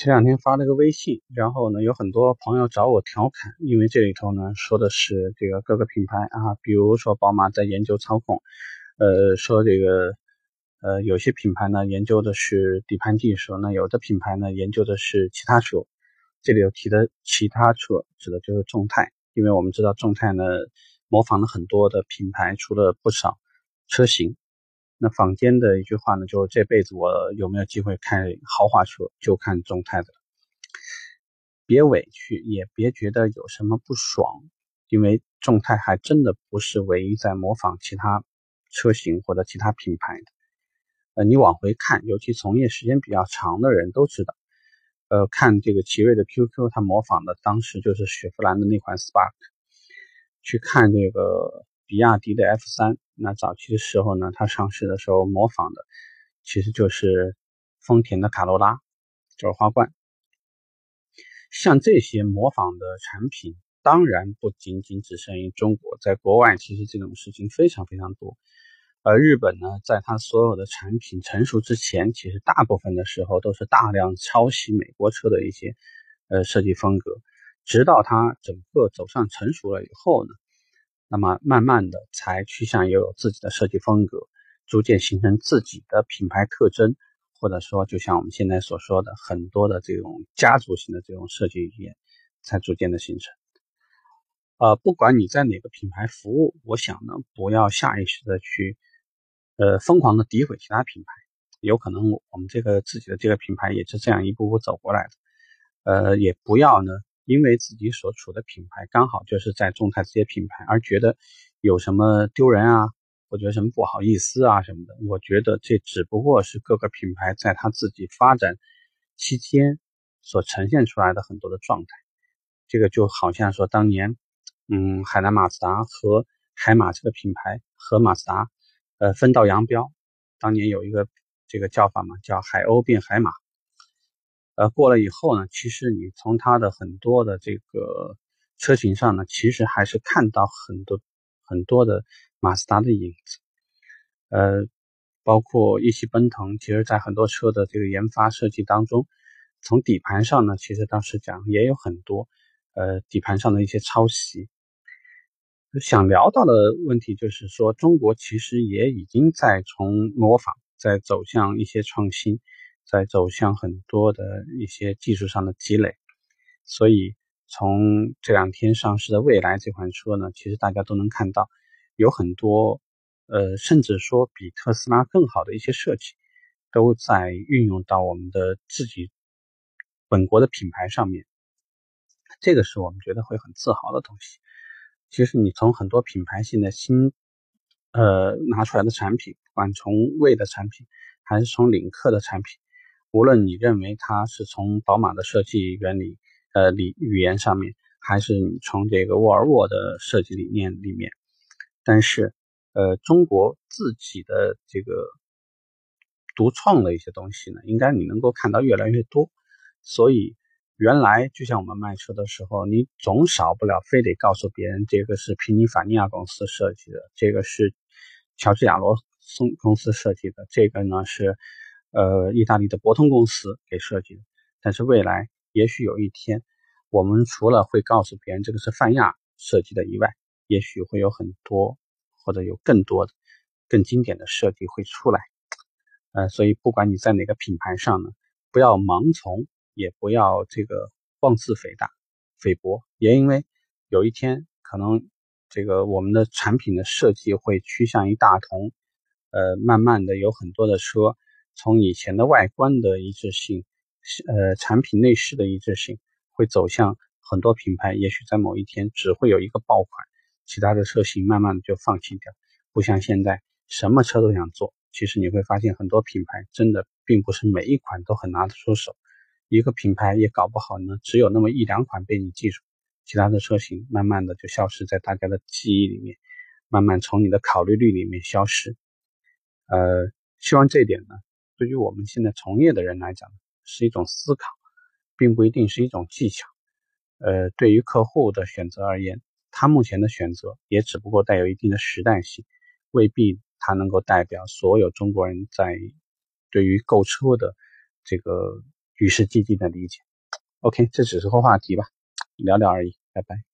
前两天发了个微信，然后呢，有很多朋友找我调侃，因为这里头呢说的是这个各个品牌啊，比如说宝马在研究操控，呃，说这个呃有些品牌呢研究的是底盘技术，那有的品牌呢研究的是其他车。这里有提的其他车，指的就是众泰，因为我们知道众泰呢模仿了很多的品牌，出了不少车型。那坊间的一句话呢，就是这辈子我有没有机会开豪华车，就看众泰的了。别委屈，也别觉得有什么不爽，因为众泰还真的不是唯一在模仿其他车型或者其他品牌的。呃，你往回看，尤其从业时间比较长的人都知道，呃，看这个奇瑞的 QQ，它模仿的当时就是雪佛兰的那款 Spark，去看这个比亚迪的 F 三。那早期的时候呢，它上市的时候模仿的其实就是丰田的卡罗拉，就是花冠。像这些模仿的产品，当然不仅仅只限于中国，在国外其实这种事情非常非常多。而日本呢，在它所有的产品成熟之前，其实大部分的时候都是大量抄袭美国车的一些呃设计风格，直到它整个走上成熟了以后呢。那么慢慢的才趋向于有自己的设计风格，逐渐形成自己的品牌特征，或者说就像我们现在所说的很多的这种家族型的这种设计语言，才逐渐的形成。呃，不管你在哪个品牌服务，我想呢，不要下意识的去，呃，疯狂的诋毁其他品牌，有可能我们这个自己的这个品牌也是这样一步步走过来的，呃，也不要呢。因为自己所处的品牌刚好就是在众泰这些品牌，而觉得有什么丢人啊，或者什么不好意思啊什么的，我觉得这只不过是各个品牌在他自己发展期间所呈现出来的很多的状态。这个就好像说当年，嗯，海南马自达和海马这个品牌和马自达，呃，分道扬镳。当年有一个这个叫法嘛，叫海鸥变海马。呃，过了以后呢，其实你从它的很多的这个车型上呢，其实还是看到很多很多的马自达的影子。呃，包括一汽奔腾，其实在很多车的这个研发设计当中，从底盘上呢，其实当时讲也有很多呃底盘上的一些抄袭。想聊到的问题就是说，中国其实也已经在从模仿，在走向一些创新。在走向很多的一些技术上的积累，所以从这两天上市的蔚来这款车呢，其实大家都能看到有很多，呃，甚至说比特斯拉更好的一些设计，都在运用到我们的自己本国的品牌上面。这个是我们觉得会很自豪的东西。其实你从很多品牌现在新，呃，拿出来的产品，不管从魏的产品，还是从领克的产品。无论你认为它是从宝马的设计原理、呃理语言上面，还是你从这个沃尔沃的设计理念里面，但是，呃，中国自己的这个独创的一些东西呢，应该你能够看到越来越多。所以，原来就像我们卖车的时候，你总少不了非得告诉别人这个是皮尼法尼亚公司设计的，这个是乔治亚罗松公司设计的，这个呢是。呃，意大利的博通公司给设计的，但是未来也许有一天，我们除了会告诉别人这个是泛亚设计的以外，也许会有很多或者有更多的更经典的设计会出来。呃，所以不管你在哪个品牌上呢，不要盲从，也不要这个妄自菲大、菲薄，也因为有一天可能这个我们的产品的设计会趋向于大同，呃，慢慢的有很多的车。从以前的外观的一致性，呃，产品内饰的一致性，会走向很多品牌，也许在某一天只会有一个爆款，其他的车型慢慢的就放弃掉。不像现在什么车都想做，其实你会发现很多品牌真的并不是每一款都很拿得出手，一个品牌也搞不好呢，只有那么一两款被你记住，其他的车型慢慢的就消失在大家的记忆里面，慢慢从你的考虑率里面消失。呃，希望这一点呢。对于我们现在从业的人来讲，是一种思考，并不一定是一种技巧。呃，对于客户的选择而言，他目前的选择也只不过带有一定的时代性，未必他能够代表所有中国人在对于购车的这个与时俱进的理解。OK，这只是个话题吧，聊聊而已，拜拜。